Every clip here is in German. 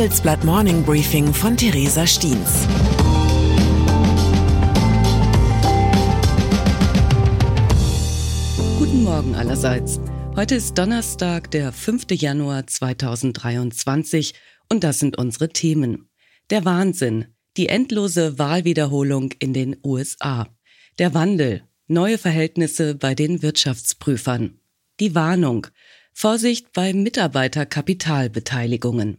Handelsblatt Morning Briefing von Theresa Stiens. Guten Morgen allerseits. Heute ist Donnerstag, der 5. Januar 2023 und das sind unsere Themen. Der Wahnsinn, die endlose Wahlwiederholung in den USA, der Wandel, neue Verhältnisse bei den Wirtschaftsprüfern, die Warnung, Vorsicht bei Mitarbeiterkapitalbeteiligungen.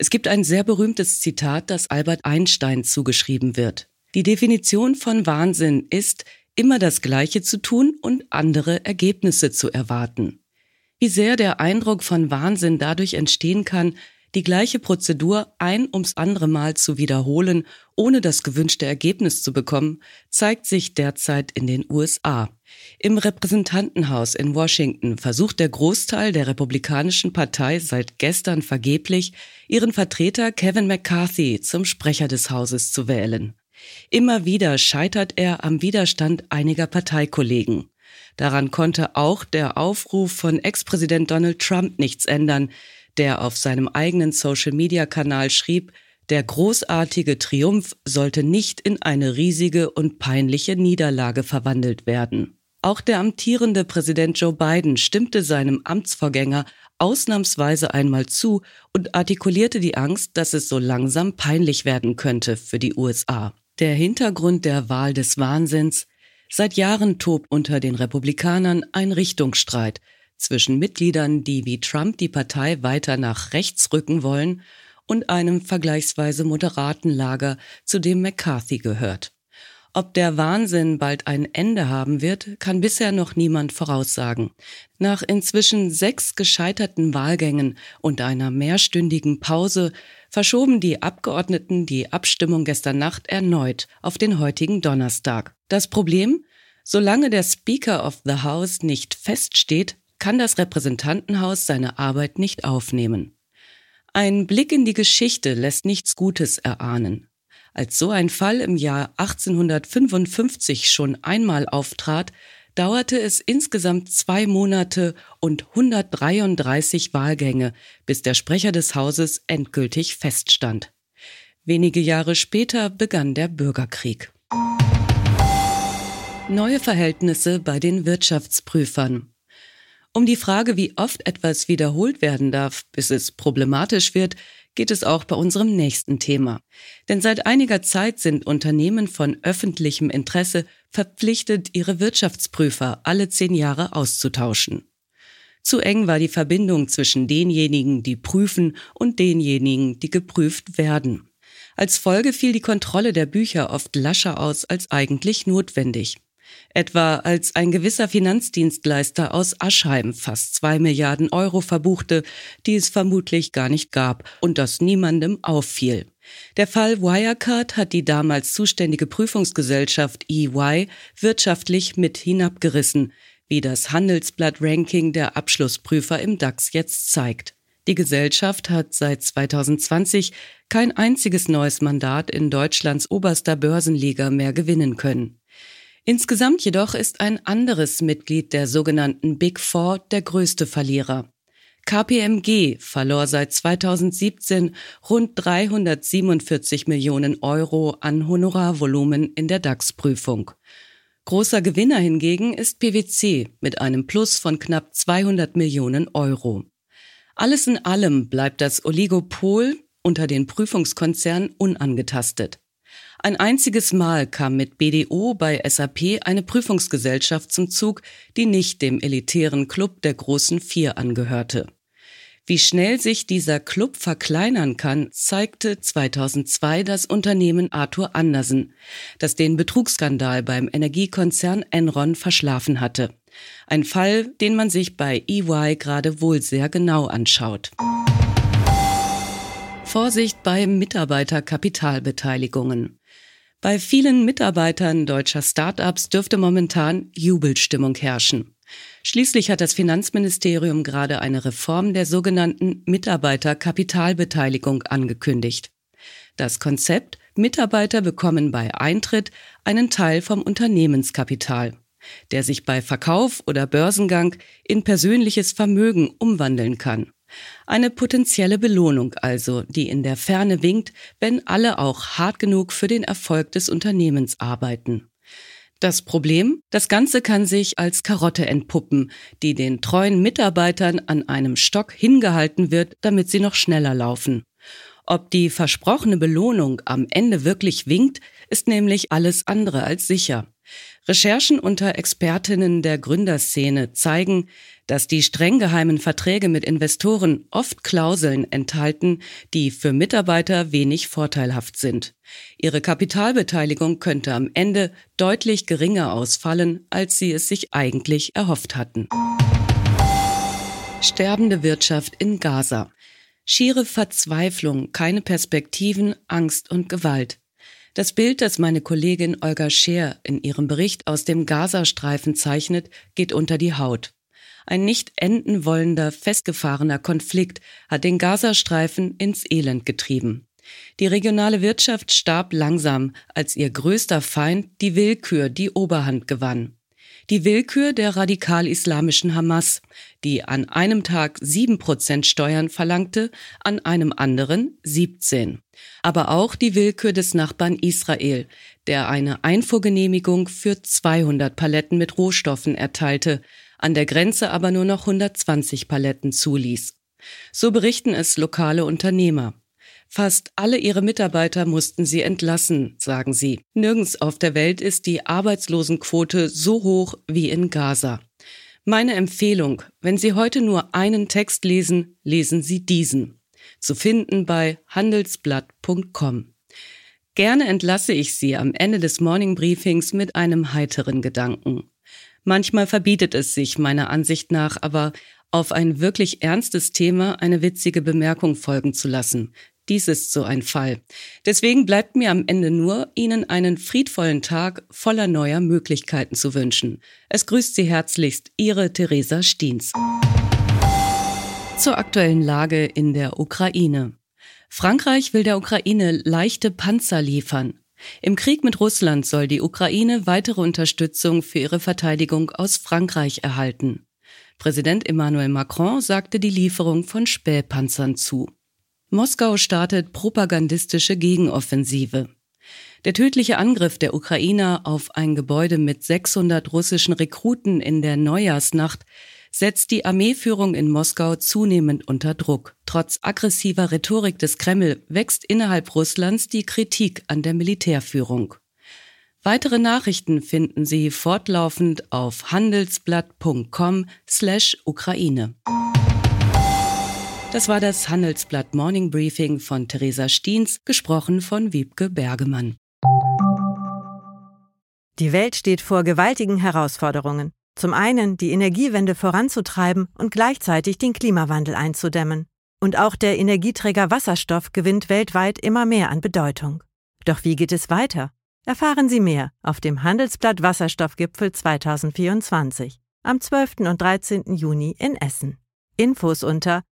Es gibt ein sehr berühmtes Zitat, das Albert Einstein zugeschrieben wird. Die Definition von Wahnsinn ist, immer das Gleiche zu tun und andere Ergebnisse zu erwarten. Wie sehr der Eindruck von Wahnsinn dadurch entstehen kann, die gleiche Prozedur ein ums andere Mal zu wiederholen, ohne das gewünschte Ergebnis zu bekommen, zeigt sich derzeit in den USA. Im Repräsentantenhaus in Washington versucht der Großteil der Republikanischen Partei seit gestern vergeblich, ihren Vertreter Kevin McCarthy zum Sprecher des Hauses zu wählen. Immer wieder scheitert er am Widerstand einiger Parteikollegen. Daran konnte auch der Aufruf von Ex-Präsident Donald Trump nichts ändern, der auf seinem eigenen Social-Media-Kanal schrieb, der großartige Triumph sollte nicht in eine riesige und peinliche Niederlage verwandelt werden. Auch der amtierende Präsident Joe Biden stimmte seinem Amtsvorgänger ausnahmsweise einmal zu und artikulierte die Angst, dass es so langsam peinlich werden könnte für die USA. Der Hintergrund der Wahl des Wahnsinns Seit Jahren tobt unter den Republikanern ein Richtungsstreit zwischen Mitgliedern, die wie Trump die Partei weiter nach rechts rücken wollen, und einem vergleichsweise moderaten Lager, zu dem McCarthy gehört. Ob der Wahnsinn bald ein Ende haben wird, kann bisher noch niemand voraussagen. Nach inzwischen sechs gescheiterten Wahlgängen und einer mehrstündigen Pause verschoben die Abgeordneten die Abstimmung gestern Nacht erneut auf den heutigen Donnerstag. Das Problem? Solange der Speaker of the House nicht feststeht, kann das Repräsentantenhaus seine Arbeit nicht aufnehmen. Ein Blick in die Geschichte lässt nichts Gutes erahnen. Als so ein Fall im Jahr 1855 schon einmal auftrat, dauerte es insgesamt zwei Monate und 133 Wahlgänge, bis der Sprecher des Hauses endgültig feststand. Wenige Jahre später begann der Bürgerkrieg. Neue Verhältnisse bei den Wirtschaftsprüfern. Um die Frage, wie oft etwas wiederholt werden darf, bis es problematisch wird, geht es auch bei unserem nächsten Thema. Denn seit einiger Zeit sind Unternehmen von öffentlichem Interesse verpflichtet, ihre Wirtschaftsprüfer alle zehn Jahre auszutauschen. Zu eng war die Verbindung zwischen denjenigen, die prüfen, und denjenigen, die geprüft werden. Als Folge fiel die Kontrolle der Bücher oft lascher aus als eigentlich notwendig. Etwa als ein gewisser Finanzdienstleister aus Aschheim fast zwei Milliarden Euro verbuchte, die es vermutlich gar nicht gab und das niemandem auffiel. Der Fall Wirecard hat die damals zuständige Prüfungsgesellschaft EY wirtschaftlich mit hinabgerissen, wie das Handelsblatt-Ranking der Abschlussprüfer im DAX jetzt zeigt. Die Gesellschaft hat seit 2020 kein einziges neues Mandat in Deutschlands oberster Börsenliga mehr gewinnen können. Insgesamt jedoch ist ein anderes Mitglied der sogenannten Big Four der größte Verlierer. KPMG verlor seit 2017 rund 347 Millionen Euro an Honorarvolumen in der DAX-Prüfung. Großer Gewinner hingegen ist PwC mit einem Plus von knapp 200 Millionen Euro. Alles in allem bleibt das Oligopol unter den Prüfungskonzernen unangetastet. Ein einziges Mal kam mit BDO bei SAP eine Prüfungsgesellschaft zum Zug, die nicht dem elitären Club der großen Vier angehörte. Wie schnell sich dieser Club verkleinern kann, zeigte 2002 das Unternehmen Arthur Andersen, das den Betrugsskandal beim Energiekonzern Enron verschlafen hatte. Ein Fall, den man sich bei EY gerade wohl sehr genau anschaut. Vorsicht bei Mitarbeiterkapitalbeteiligungen. Bei vielen Mitarbeitern deutscher Start-ups dürfte momentan Jubelstimmung herrschen. Schließlich hat das Finanzministerium gerade eine Reform der sogenannten Mitarbeiterkapitalbeteiligung angekündigt. Das Konzept Mitarbeiter bekommen bei Eintritt einen Teil vom Unternehmenskapital, der sich bei Verkauf oder Börsengang in persönliches Vermögen umwandeln kann. Eine potenzielle Belohnung also, die in der Ferne winkt, wenn alle auch hart genug für den Erfolg des Unternehmens arbeiten. Das Problem, das Ganze kann sich als Karotte entpuppen, die den treuen Mitarbeitern an einem Stock hingehalten wird, damit sie noch schneller laufen. Ob die versprochene Belohnung am Ende wirklich winkt, ist nämlich alles andere als sicher. Recherchen unter Expertinnen der Gründerszene zeigen, dass die streng geheimen Verträge mit Investoren oft Klauseln enthalten, die für Mitarbeiter wenig vorteilhaft sind. Ihre Kapitalbeteiligung könnte am Ende deutlich geringer ausfallen, als sie es sich eigentlich erhofft hatten. Sterbende Wirtschaft in Gaza. Schiere Verzweiflung, keine Perspektiven, Angst und Gewalt. Das Bild, das meine Kollegin Olga Scheer in ihrem Bericht aus dem Gazastreifen zeichnet, geht unter die Haut. Ein nicht enden wollender, festgefahrener Konflikt hat den Gazastreifen ins Elend getrieben. Die regionale Wirtschaft starb langsam, als ihr größter Feind die Willkür die Oberhand gewann. Die Willkür der radikal-islamischen Hamas, die an einem Tag sieben Prozent Steuern verlangte, an einem anderen 17. Aber auch die Willkür des Nachbarn Israel, der eine Einfuhrgenehmigung für 200 Paletten mit Rohstoffen erteilte, an der Grenze aber nur noch 120 Paletten zuließ. So berichten es lokale Unternehmer. Fast alle ihre Mitarbeiter mussten sie entlassen, sagen sie. Nirgends auf der Welt ist die Arbeitslosenquote so hoch wie in Gaza. Meine Empfehlung, wenn Sie heute nur einen Text lesen, lesen Sie diesen. Zu finden bei handelsblatt.com. Gerne entlasse ich Sie am Ende des Morning Briefings mit einem heiteren Gedanken. Manchmal verbietet es sich meiner Ansicht nach aber, auf ein wirklich ernstes Thema eine witzige Bemerkung folgen zu lassen, dies ist so ein Fall. Deswegen bleibt mir am Ende nur, Ihnen einen friedvollen Tag voller neuer Möglichkeiten zu wünschen. Es grüßt Sie herzlichst Ihre Theresa Stiens. Zur aktuellen Lage in der Ukraine. Frankreich will der Ukraine leichte Panzer liefern. Im Krieg mit Russland soll die Ukraine weitere Unterstützung für ihre Verteidigung aus Frankreich erhalten. Präsident Emmanuel Macron sagte die Lieferung von Spähpanzern zu. Moskau startet propagandistische Gegenoffensive. Der tödliche Angriff der Ukrainer auf ein Gebäude mit 600 russischen Rekruten in der Neujahrsnacht setzt die Armeeführung in Moskau zunehmend unter Druck. Trotz aggressiver Rhetorik des Kreml wächst innerhalb Russlands die Kritik an der Militärführung. Weitere Nachrichten finden Sie fortlaufend auf handelsblatt.com/ukraine. slash das war das Handelsblatt Morning Briefing von Theresa Stiens, gesprochen von Wiebke Bergemann. Die Welt steht vor gewaltigen Herausforderungen. Zum einen die Energiewende voranzutreiben und gleichzeitig den Klimawandel einzudämmen. Und auch der Energieträger Wasserstoff gewinnt weltweit immer mehr an Bedeutung. Doch wie geht es weiter? Erfahren Sie mehr auf dem Handelsblatt Wasserstoffgipfel 2024 am 12. und 13. Juni in Essen. Infos unter